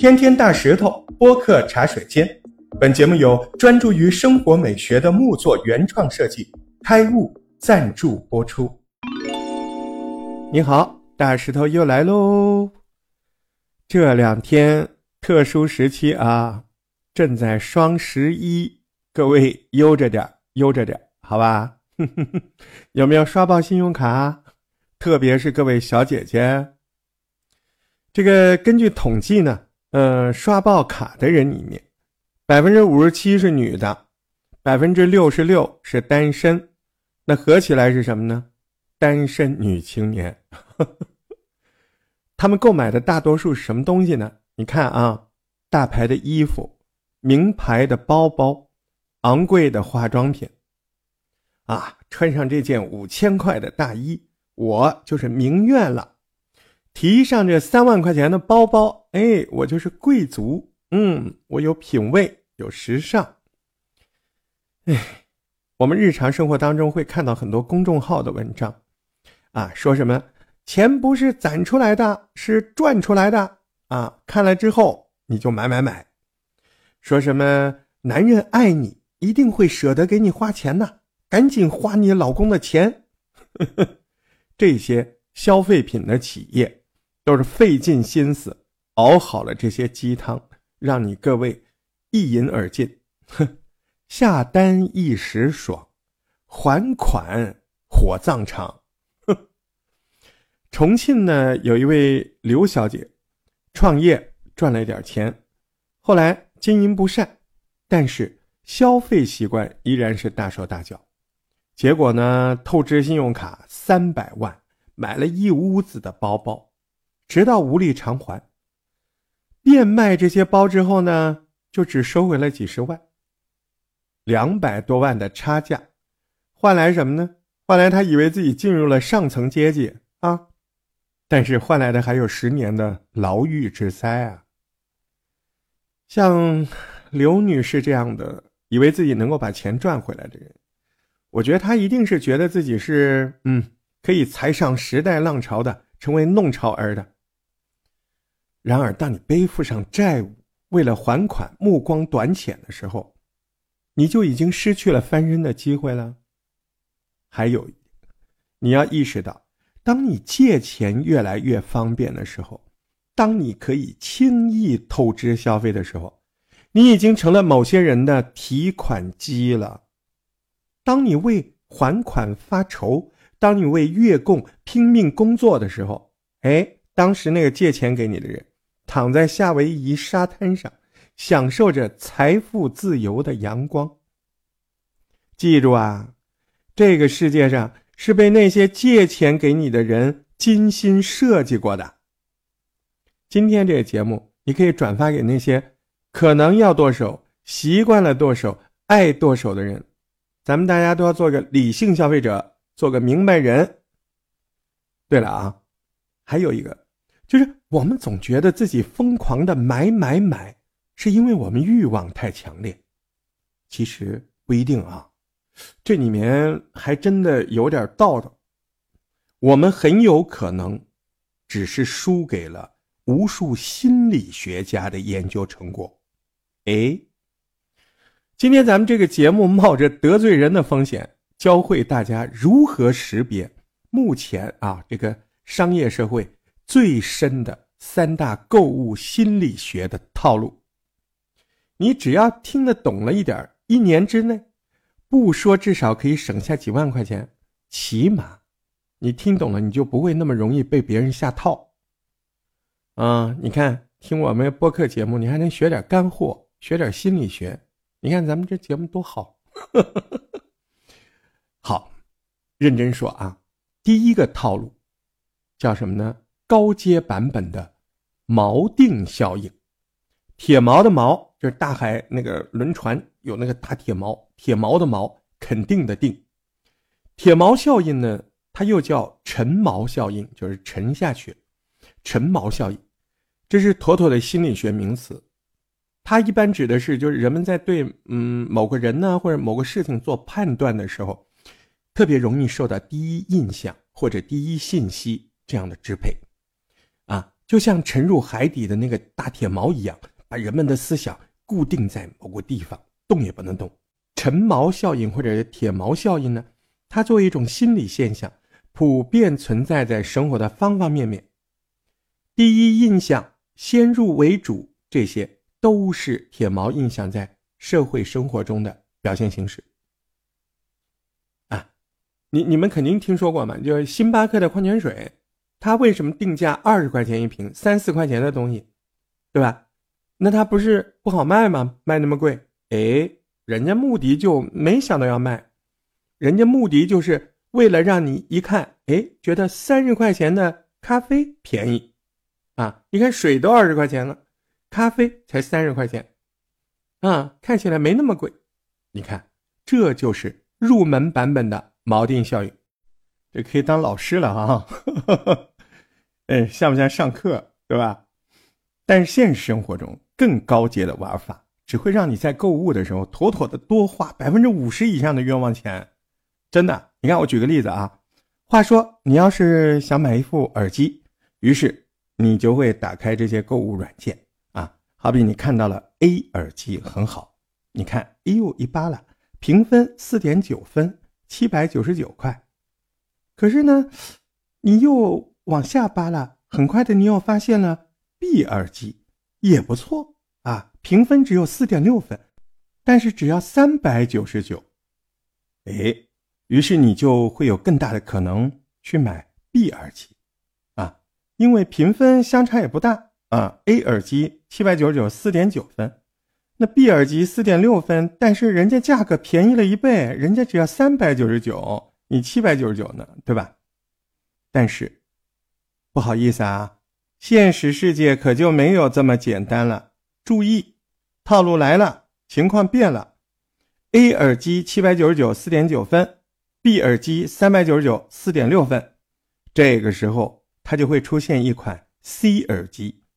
天天大石头播客茶水间，本节目由专注于生活美学的木作原创设计开悟赞助播出。你好，大石头又来喽。这两天特殊时期啊，正在双十一，各位悠着点，悠着点，好吧？有没有刷爆信用卡？特别是各位小姐姐，这个根据统计呢。呃，刷爆卡的人里面，百分之五十七是女的，百分之六十六是单身，那合起来是什么呢？单身女青年。他们购买的大多数什么东西呢？你看啊，大牌的衣服、名牌的包包、昂贵的化妆品。啊，穿上这件五千块的大衣，我就是名媛了。提上这三万块钱的包包，哎，我就是贵族。嗯，我有品味，有时尚。哎，我们日常生活当中会看到很多公众号的文章，啊，说什么钱不是攒出来的，是赚出来的啊！看了之后你就买买买。说什么男人爱你，一定会舍得给你花钱的，赶紧花你老公的钱。呵 呵这些消费品的企业。都是费尽心思熬好了这些鸡汤，让你各位一饮而尽。哼，下单一时爽，还款火葬场。哼，重庆呢有一位刘小姐，创业赚了一点钱，后来经营不善，但是消费习惯依然是大手大脚，结果呢透支信用卡三百万，买了一屋子的包包。直到无力偿还，变卖这些包之后呢，就只收回了几十万，两百多万的差价，换来什么呢？换来他以为自己进入了上层阶级啊，但是换来的还有十年的牢狱之灾啊。像刘女士这样的，以为自己能够把钱赚回来的人，我觉得她一定是觉得自己是嗯，可以踩上时代浪潮的，成为弄潮儿的。然而，当你背负上债务，为了还款目光短浅的时候，你就已经失去了翻身的机会了。还有，你要意识到，当你借钱越来越方便的时候，当你可以轻易透支消费的时候，你已经成了某些人的提款机了。当你为还款发愁，当你为月供拼命工作的时候，哎，当时那个借钱给你的人。躺在夏威夷沙滩上，享受着财富自由的阳光。记住啊，这个世界上是被那些借钱给你的人精心设计过的。今天这个节目，你可以转发给那些可能要剁手、习惯了剁手、爱剁手的人。咱们大家都要做个理性消费者，做个明白人。对了啊，还有一个。就是我们总觉得自己疯狂的买买买，是因为我们欲望太强烈。其实不一定啊，这里面还真的有点道道。我们很有可能只是输给了无数心理学家的研究成果。哎，今天咱们这个节目冒着得罪人的风险，教会大家如何识别目前啊这个商业社会。最深的三大购物心理学的套路，你只要听得懂了一点，一年之内，不说至少可以省下几万块钱，起码，你听懂了，你就不会那么容易被别人下套。啊，你看，听我们播客节目，你还能学点干货，学点心理学。你看咱们这节目多好，好，认真说啊，第一个套路叫什么呢？高阶版本的锚定效应，铁锚的锚就是大海那个轮船有那个大铁锚，铁锚的锚肯定的定。铁锚效应呢，它又叫沉锚效应，就是沉下去。沉锚效应，这是妥妥的心理学名词。它一般指的是，就是人们在对嗯某个人呢或者某个事情做判断的时候，特别容易受到第一印象或者第一信息这样的支配。就像沉入海底的那个大铁锚一样，把人们的思想固定在某个地方，动也不能动。沉锚效应或者铁锚效应呢？它作为一种心理现象，普遍存在在生活的方方面面。第一印象、先入为主，这些都是铁锚印象在社会生活中的表现形式。啊，你你们肯定听说过嘛？就是星巴克的矿泉水。他为什么定价二十块钱一瓶，三四块钱的东西，对吧？那他不是不好卖吗？卖那么贵？哎，人家目的就没想到要卖，人家目的就是为了让你一看，哎，觉得三十块钱的咖啡便宜，啊，你看水都二十块钱了，咖啡才三十块钱，啊，看起来没那么贵。你看，这就是入门版本的锚定效应，这可以当老师了啊。哎，像不像上课，对吧？但是现实生活中更高阶的玩法，只会让你在购物的时候妥妥的多花百分之五十以上的冤枉钱。真的，你看我举个例子啊。话说你要是想买一副耳机，于是你就会打开这些购物软件啊。好比你看到了 A 耳机很好，你看，哎呦一扒拉，评分四点九分，七百九十九块。可是呢，你又。往下扒拉，很快的，你又发现了 B 耳机也不错啊，评分只有四点六分，但是只要三百九十九。哎，于是你就会有更大的可能去买 B 耳机啊，因为评分相差也不大啊。A 耳机七百九十九，四点九分，那 B 耳机四点六分，但是人家价格便宜了一倍，人家只要三百九十九，你七百九十九呢，对吧？但是。不好意思啊，现实世界可就没有这么简单了。注意，套路来了，情况变了。A 耳机七百九十九，四点九分；B 耳机三百九十九，四点六分。这个时候，它就会出现一款 C 耳机，